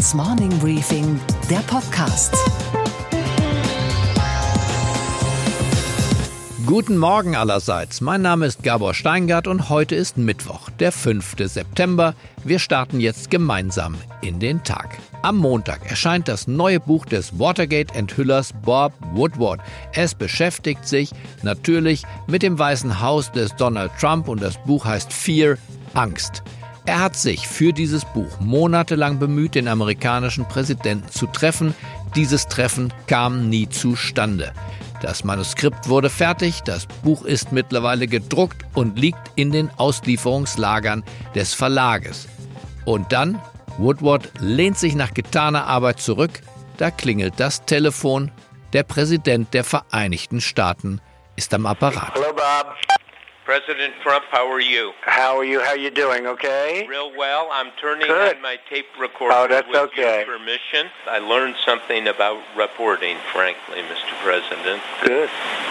Handelsblatts Morning Briefing, der Podcast. Guten Morgen allerseits. Mein Name ist Gabor Steingart und heute ist Mittwoch, der 5. September. Wir starten jetzt gemeinsam in den Tag. Am Montag erscheint das neue Buch des Watergate-Enthüllers Bob Woodward. Es beschäftigt sich natürlich mit dem Weißen Haus des Donald Trump und das Buch heißt Fear, Angst. Er hat sich für dieses Buch monatelang bemüht, den amerikanischen Präsidenten zu treffen. Dieses Treffen kam nie zustande. Das Manuskript wurde fertig, das Buch ist mittlerweile gedruckt und liegt in den Auslieferungslagern des Verlages. Und dann, Woodward lehnt sich nach getaner Arbeit zurück, da klingelt das Telefon. Der Präsident der Vereinigten Staaten ist am Apparat. Hello, Bob. President Trump, how are you? How are you? How are you doing? Okay. Real well. I'm turning Good. on my tape recorder Oh, that's with okay. your permission. I learned something about reporting, frankly, Mr. President. Good.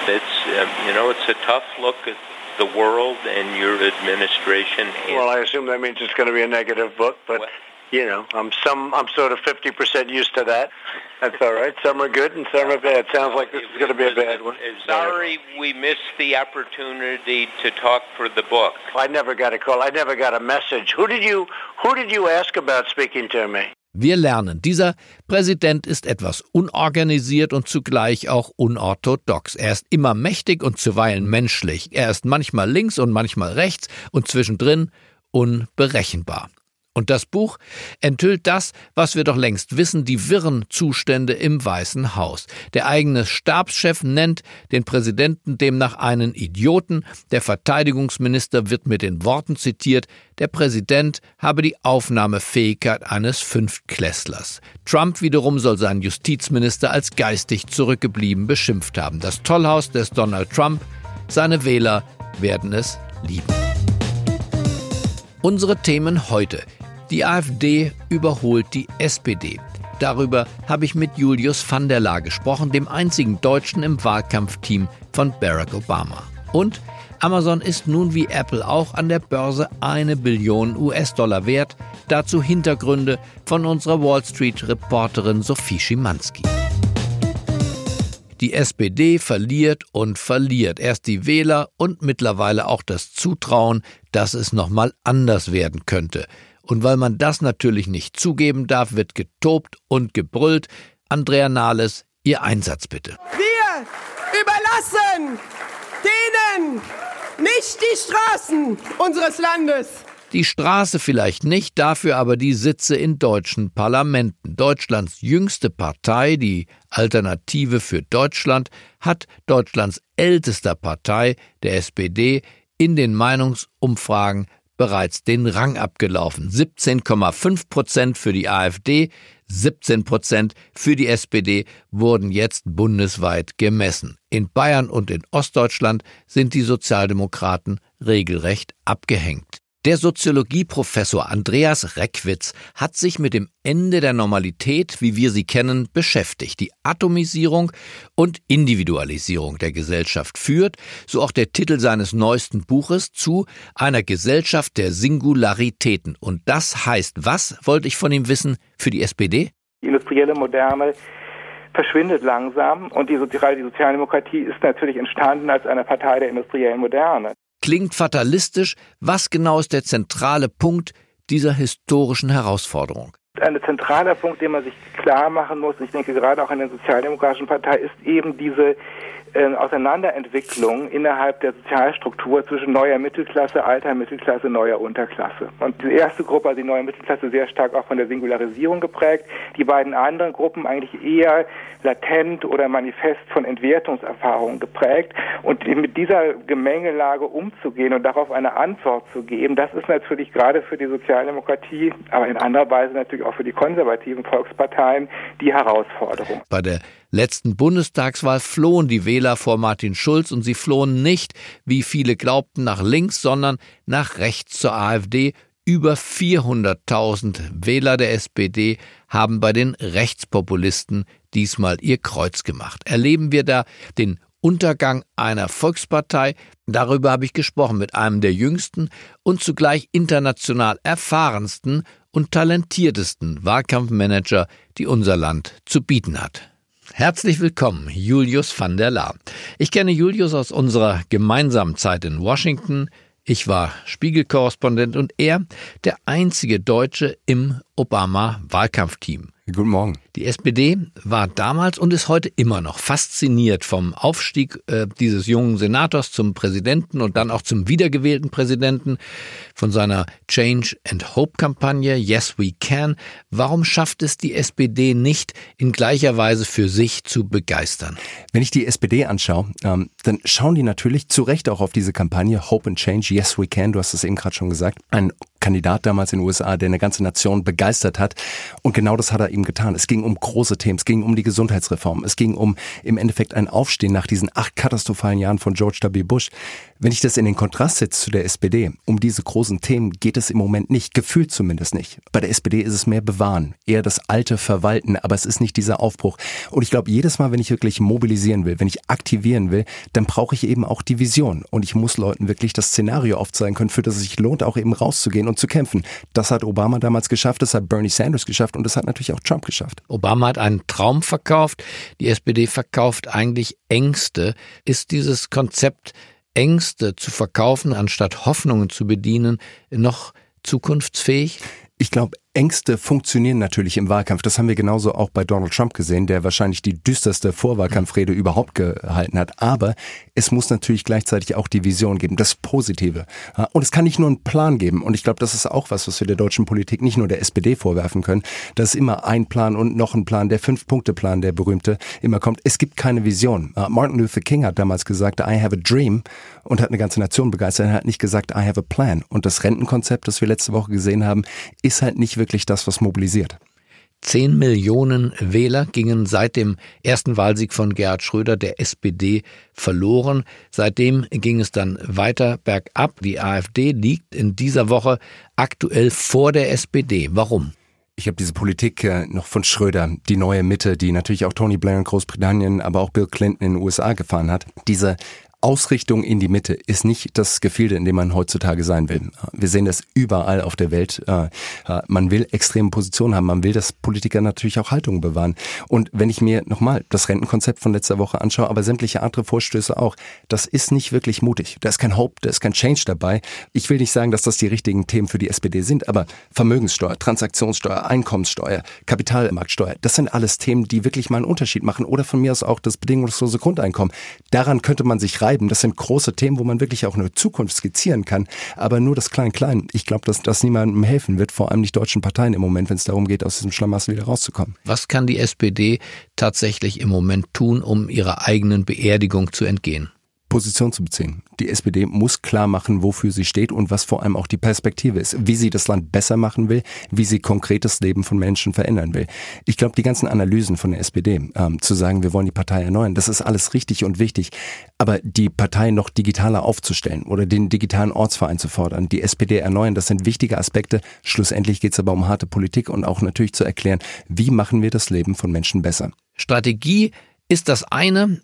It's um, you know it's a tough look at the world and your administration. And Well, I assume that means it's going to be a negative book, but Well- you know, I'm some I'm sort of 50% used to that. That's all right. Some are good and some are bad. Sounds like this is going to be a bad one. Sorry, we missed the opportunity to talk for the book. I never got a call. I never got a message. Who did you Who did you ask about speaking to me? Wir lernen, dieser Präsident ist etwas unorganisiert und zugleich auch unorthodox. Er ist immer mächtig und zuweilen menschlich. Er ist manchmal links und manchmal rechts und zwischendrin unberechenbar. Und das Buch enthüllt das, was wir doch längst wissen, die wirren Zustände im Weißen Haus. Der eigene Stabschef nennt den Präsidenten demnach einen Idioten, der Verteidigungsminister wird mit den Worten zitiert, der Präsident habe die Aufnahmefähigkeit eines Fünftklässlers. Trump wiederum soll seinen Justizminister als geistig zurückgeblieben beschimpft haben. Das Tollhaus des Donald Trump, seine Wähler werden es lieben. Unsere Themen heute. Die AfD überholt die SPD. Darüber habe ich mit Julius van der Laar gesprochen, dem einzigen Deutschen im Wahlkampfteam von Barack Obama. Und Amazon ist nun wie Apple auch an der Börse eine Billion US-Dollar wert. Dazu Hintergründe von unserer Wall Street-Reporterin Sophie Schimanski. Die SPD verliert und verliert. Erst die Wähler und mittlerweile auch das Zutrauen, dass es nochmal anders werden könnte. Und weil man das natürlich nicht zugeben darf, wird getobt und gebrüllt. Andrea Nahles, Ihr Einsatz bitte. Wir überlassen denen nicht die Straßen unseres Landes. Die Straße vielleicht nicht, dafür aber die Sitze in deutschen Parlamenten. Deutschlands jüngste Partei, die Alternative für Deutschland, hat Deutschlands ältester Partei, der SPD, in den Meinungsumfragen bereits den Rang abgelaufen. 17,5 Prozent für die AfD, 17 Prozent für die SPD wurden jetzt bundesweit gemessen. In Bayern und in Ostdeutschland sind die Sozialdemokraten regelrecht abgehängt. Der Soziologieprofessor Andreas Reckwitz hat sich mit dem Ende der Normalität, wie wir sie kennen, beschäftigt. Die Atomisierung und Individualisierung der Gesellschaft führt, so auch der Titel seines neuesten Buches, zu einer Gesellschaft der Singularitäten. Und das heißt was, wollte ich von ihm wissen, für die SPD? Die industrielle Moderne verschwindet langsam und die, Sozial die Sozialdemokratie ist natürlich entstanden als eine Partei der industriellen Moderne. Klingt fatalistisch. Was genau ist der zentrale Punkt dieser historischen Herausforderung? Ein zentraler Punkt, den man sich klar machen muss, ich denke gerade auch in der Sozialdemokratischen Partei, ist eben diese äh, Auseinanderentwicklung innerhalb der Sozialstruktur zwischen neuer Mittelklasse, alter Mittelklasse, neuer Unterklasse. Und die erste Gruppe, also die neue Mittelklasse, sehr stark auch von der Singularisierung geprägt. Die beiden anderen Gruppen eigentlich eher latent oder manifest von Entwertungserfahrungen geprägt. Und mit dieser Gemengelage umzugehen und darauf eine Antwort zu geben, das ist natürlich gerade für die Sozialdemokratie, aber in anderer Weise natürlich auch für die konservativen Volksparteien die Herausforderung. Bei der letzten Bundestagswahl flohen die Wähler vor Martin Schulz und sie flohen nicht, wie viele glaubten, nach links, sondern nach rechts zur AfD. Über 400.000 Wähler der SPD haben bei den Rechtspopulisten diesmal ihr Kreuz gemacht. Erleben wir da den Untergang einer Volkspartei. Darüber habe ich gesprochen mit einem der jüngsten und zugleich international erfahrensten und talentiertesten Wahlkampfmanager, die unser Land zu bieten hat. Herzlich willkommen, Julius van der Laar. Ich kenne Julius aus unserer gemeinsamen Zeit in Washington. Ich war Spiegelkorrespondent und er der einzige Deutsche im Obama-Wahlkampfteam. Guten Morgen. Die SPD war damals und ist heute immer noch fasziniert vom Aufstieg äh, dieses jungen Senators zum Präsidenten und dann auch zum wiedergewählten Präsidenten, von seiner Change and Hope Kampagne Yes We Can. Warum schafft es die SPD nicht, in gleicher Weise für sich zu begeistern? Wenn ich die SPD anschaue, ähm, dann schauen die natürlich zu Recht auch auf diese Kampagne Hope and Change Yes We Can. Du hast es eben gerade schon gesagt. Ein Kandidat damals in den USA, der eine ganze Nation begeistert hat. Und genau das hat er eben getan. Es ging um große Themen. Es ging um die Gesundheitsreform. Es ging um im Endeffekt ein Aufstehen nach diesen acht katastrophalen Jahren von George W. Bush. Wenn ich das in den Kontrast setze zu der SPD, um diese großen Themen geht es im Moment nicht, gefühlt zumindest nicht. Bei der SPD ist es mehr bewahren, eher das alte Verwalten, aber es ist nicht dieser Aufbruch. Und ich glaube, jedes Mal, wenn ich wirklich mobilisieren will, wenn ich aktivieren will, dann brauche ich eben auch die Vision. Und ich muss Leuten wirklich das Szenario aufzeigen können, für das es sich lohnt, auch eben rauszugehen und zu kämpfen. Das hat Obama damals geschafft, das hat Bernie Sanders geschafft und das hat natürlich auch Trump geschafft. Obama hat einen Traum verkauft, die SPD verkauft eigentlich Ängste. Ist dieses Konzept Ängste zu verkaufen, anstatt Hoffnungen zu bedienen, noch zukunftsfähig? Ich glaube, Ängste funktionieren natürlich im Wahlkampf. Das haben wir genauso auch bei Donald Trump gesehen, der wahrscheinlich die düsterste Vorwahlkampfrede überhaupt gehalten hat. Aber es muss natürlich gleichzeitig auch die Vision geben, das Positive. Und es kann nicht nur einen Plan geben. Und ich glaube, das ist auch was, was wir der deutschen Politik, nicht nur der SPD vorwerfen können, dass immer ein Plan und noch ein Plan, der Fünf-Punkte-Plan, der berühmte, immer kommt. Es gibt keine Vision. Martin Luther King hat damals gesagt, I have a dream und hat eine ganze Nation begeistert. Er hat nicht gesagt, I have a plan. Und das Rentenkonzept, das wir letzte Woche gesehen haben, ist halt nicht wirklich wirklich das, was mobilisiert. Zehn Millionen Wähler gingen seit dem ersten Wahlsieg von Gerhard Schröder der SPD verloren. Seitdem ging es dann weiter bergab. Die AfD liegt in dieser Woche aktuell vor der SPD. Warum? Ich habe diese Politik äh, noch von Schröder, die neue Mitte, die natürlich auch Tony Blair in Großbritannien, aber auch Bill Clinton in den USA gefahren hat. Diese Ausrichtung in die Mitte ist nicht das Gefilde, in dem man heutzutage sein will. Wir sehen das überall auf der Welt. Äh, äh, man will extreme Positionen haben. Man will, dass Politiker natürlich auch Haltungen bewahren. Und wenn ich mir nochmal das Rentenkonzept von letzter Woche anschaue, aber sämtliche andere Vorstöße auch, das ist nicht wirklich mutig. Da ist kein Hope, da ist kein Change dabei. Ich will nicht sagen, dass das die richtigen Themen für die SPD sind, aber Vermögenssteuer, Transaktionssteuer, Einkommenssteuer, Kapitalmarktsteuer, das sind alles Themen, die wirklich mal einen Unterschied machen. Oder von mir aus auch das bedingungslose Grundeinkommen. Daran könnte man sich bleiben. Das sind große Themen, wo man wirklich auch eine Zukunft skizzieren kann. Aber nur das Klein-Klein, ich glaube, dass das niemandem helfen wird, vor allem nicht deutschen Parteien im Moment, wenn es darum geht, aus diesem Schlamassel wieder rauszukommen. Was kann die SPD tatsächlich im Moment tun, um ihrer eigenen Beerdigung zu entgehen? Position zu beziehen. Die SPD muss klar machen, wofür sie steht und was vor allem auch die Perspektive ist, wie sie das Land besser machen will, wie sie konkretes Leben von Menschen verändern will. Ich glaube, die ganzen Analysen von der SPD, ähm, zu sagen, wir wollen die Partei erneuern, das ist alles richtig und wichtig. Aber die Partei noch digitaler aufzustellen oder den digitalen Ortsverein zu fordern, die SPD erneuern, das sind wichtige Aspekte. Schlussendlich geht es aber um harte Politik und auch natürlich zu erklären, wie machen wir das Leben von Menschen besser. Strategie ist das eine,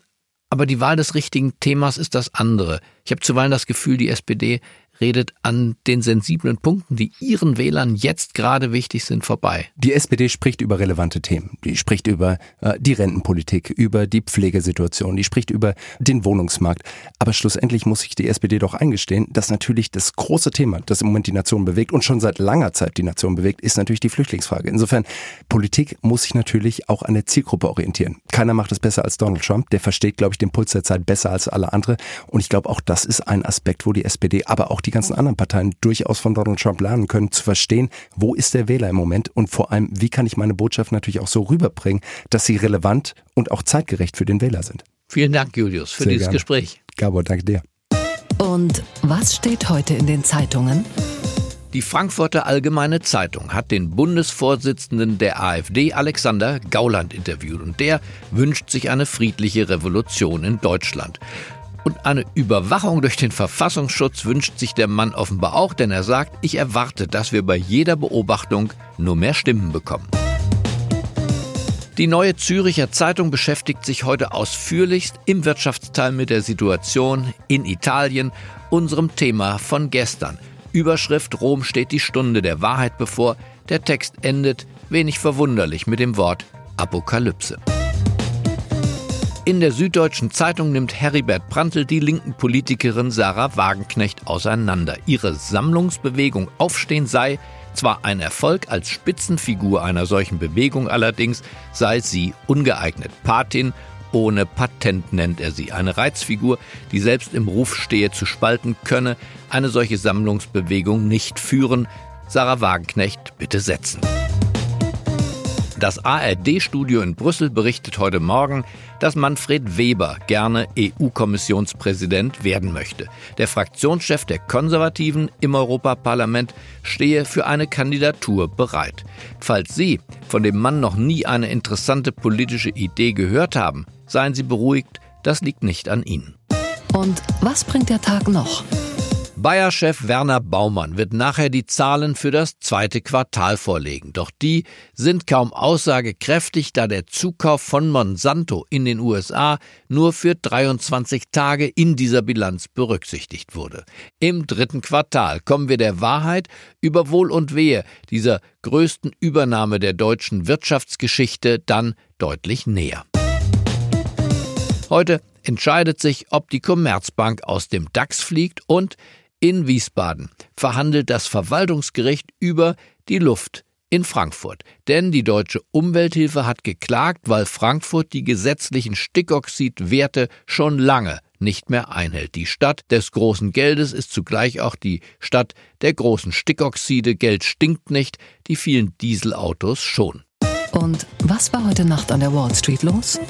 aber die Wahl des richtigen Themas ist das andere. Ich habe zuweilen das Gefühl, die SPD redet an den sensiblen Punkten, die ihren Wählern jetzt gerade wichtig sind, vorbei. Die SPD spricht über relevante Themen. Die spricht über äh, die Rentenpolitik, über die Pflegesituation, die spricht über den Wohnungsmarkt. Aber schlussendlich muss sich die SPD doch eingestehen, dass natürlich das große Thema, das im Moment die Nation bewegt und schon seit langer Zeit die Nation bewegt, ist natürlich die Flüchtlingsfrage. Insofern, Politik muss sich natürlich auch an der Zielgruppe orientieren. Keiner macht es besser als Donald Trump. Der versteht, glaube ich, den Puls der Zeit besser als alle andere. Und ich glaube, auch das ist ein Aspekt, wo die SPD, aber auch die ganzen anderen Parteien durchaus von Donald Trump lernen können, zu verstehen, wo ist der Wähler im Moment und vor allem, wie kann ich meine Botschaft natürlich auch so rüberbringen, dass sie relevant und auch zeitgerecht für den Wähler sind. Vielen Dank, Julius, für Sehr dieses gerne. Gespräch. Gabor, danke dir. Und was steht heute in den Zeitungen? Die Frankfurter Allgemeine Zeitung hat den Bundesvorsitzenden der AfD Alexander Gauland interviewt und der wünscht sich eine friedliche Revolution in Deutschland. Und eine Überwachung durch den Verfassungsschutz wünscht sich der Mann offenbar auch, denn er sagt, ich erwarte, dass wir bei jeder Beobachtung nur mehr Stimmen bekommen. Die neue Züricher Zeitung beschäftigt sich heute ausführlichst im Wirtschaftsteil mit der Situation in Italien, unserem Thema von gestern. Überschrift Rom steht die Stunde der Wahrheit bevor. Der Text endet, wenig verwunderlich, mit dem Wort Apokalypse. In der Süddeutschen Zeitung nimmt Heribert Prantl die linken Politikerin Sarah Wagenknecht auseinander. Ihre Sammlungsbewegung Aufstehen sei zwar ein Erfolg, als Spitzenfigur einer solchen Bewegung allerdings sei sie ungeeignet. Patin ohne Patent nennt er sie. Eine Reizfigur, die selbst im Ruf stehe zu spalten, könne eine solche Sammlungsbewegung nicht führen. Sarah Wagenknecht bitte setzen. Das ARD-Studio in Brüssel berichtet heute Morgen, dass Manfred Weber gerne EU-Kommissionspräsident werden möchte. Der Fraktionschef der Konservativen im Europaparlament stehe für eine Kandidatur bereit. Falls Sie von dem Mann noch nie eine interessante politische Idee gehört haben, seien Sie beruhigt, das liegt nicht an Ihnen. Und was bringt der Tag noch? Bayer-Chef Werner Baumann wird nachher die Zahlen für das zweite Quartal vorlegen. Doch die sind kaum aussagekräftig, da der Zukauf von Monsanto in den USA nur für 23 Tage in dieser Bilanz berücksichtigt wurde. Im dritten Quartal kommen wir der Wahrheit über Wohl und Wehe dieser größten Übernahme der deutschen Wirtschaftsgeschichte dann deutlich näher. Heute entscheidet sich, ob die Commerzbank aus dem DAX fliegt und in Wiesbaden verhandelt das Verwaltungsgericht über die Luft in Frankfurt. Denn die deutsche Umwelthilfe hat geklagt, weil Frankfurt die gesetzlichen Stickoxidwerte schon lange nicht mehr einhält. Die Stadt des großen Geldes ist zugleich auch die Stadt der großen Stickoxide. Geld stinkt nicht, die vielen Dieselautos schon. Und was war heute Nacht an der Wall Street los?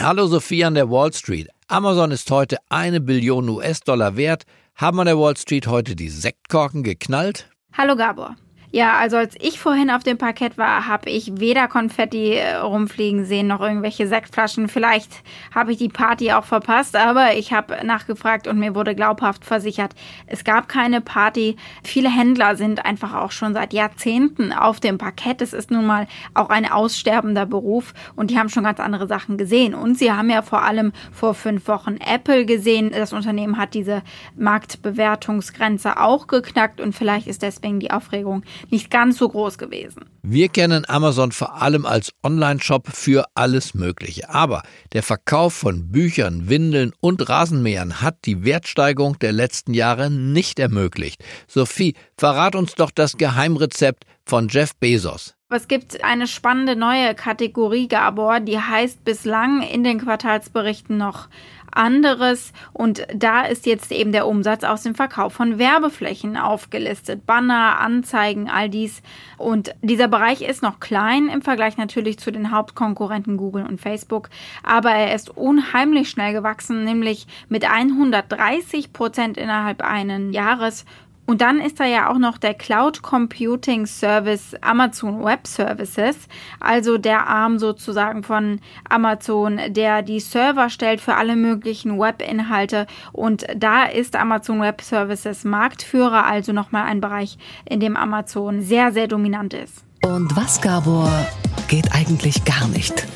Hallo Sophie an der Wall Street. Amazon ist heute eine Billion US-Dollar wert. Haben an der Wall Street heute die Sektkorken geknallt? Hallo Gabor. Ja, also als ich vorhin auf dem Parkett war, habe ich weder Konfetti äh, rumfliegen sehen noch irgendwelche Sektflaschen. Vielleicht habe ich die Party auch verpasst, aber ich habe nachgefragt und mir wurde glaubhaft versichert, es gab keine Party. Viele Händler sind einfach auch schon seit Jahrzehnten auf dem Parkett. Es ist nun mal auch ein aussterbender Beruf und die haben schon ganz andere Sachen gesehen. Und sie haben ja vor allem vor fünf Wochen Apple gesehen. Das Unternehmen hat diese Marktbewertungsgrenze auch geknackt und vielleicht ist deswegen die Aufregung nicht ganz so groß gewesen. Wir kennen Amazon vor allem als Online-Shop für alles Mögliche. Aber der Verkauf von Büchern, Windeln und Rasenmähern hat die Wertsteigerung der letzten Jahre nicht ermöglicht. Sophie, verrat uns doch das Geheimrezept von Jeff Bezos. Es gibt eine spannende neue Kategorie, Gabor, die heißt bislang in den Quartalsberichten noch anderes. Und da ist jetzt eben der Umsatz aus dem Verkauf von Werbeflächen aufgelistet. Banner, Anzeigen, all dies. Und dieser Bereich ist noch klein im Vergleich natürlich zu den Hauptkonkurrenten Google und Facebook. Aber er ist unheimlich schnell gewachsen, nämlich mit 130 Prozent innerhalb eines Jahres und dann ist da ja auch noch der Cloud Computing Service Amazon Web Services, also der Arm sozusagen von Amazon, der die Server stellt für alle möglichen Webinhalte. Und da ist Amazon Web Services Marktführer, also nochmal ein Bereich, in dem Amazon sehr, sehr dominant ist. Und was, Gabor, geht eigentlich gar nicht?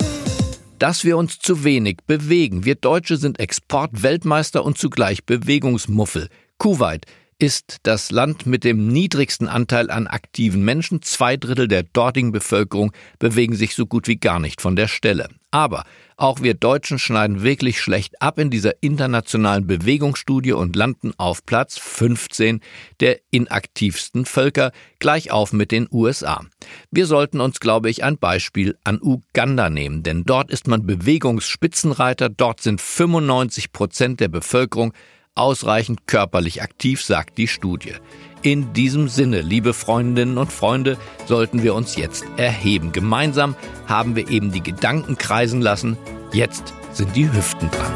dass wir uns zu wenig bewegen. Wir Deutsche sind Exportweltmeister und zugleich Bewegungsmuffel. Kuwait ist das Land mit dem niedrigsten Anteil an aktiven Menschen. Zwei Drittel der dortigen Bevölkerung bewegen sich so gut wie gar nicht von der Stelle. Aber auch wir Deutschen schneiden wirklich schlecht ab in dieser internationalen Bewegungsstudie und landen auf Platz 15 der inaktivsten Völker, gleich auf mit den USA. Wir sollten uns, glaube ich, ein Beispiel an Uganda nehmen, denn dort ist man Bewegungsspitzenreiter, dort sind 95 Prozent der Bevölkerung ausreichend körperlich aktiv, sagt die Studie. In diesem Sinne, liebe Freundinnen und Freunde, sollten wir uns jetzt erheben. Gemeinsam haben wir eben die Gedanken kreisen lassen. Jetzt sind die Hüften dran.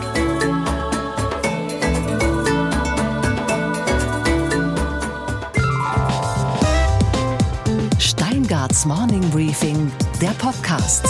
Steingarts Morning Briefing, der Podcast.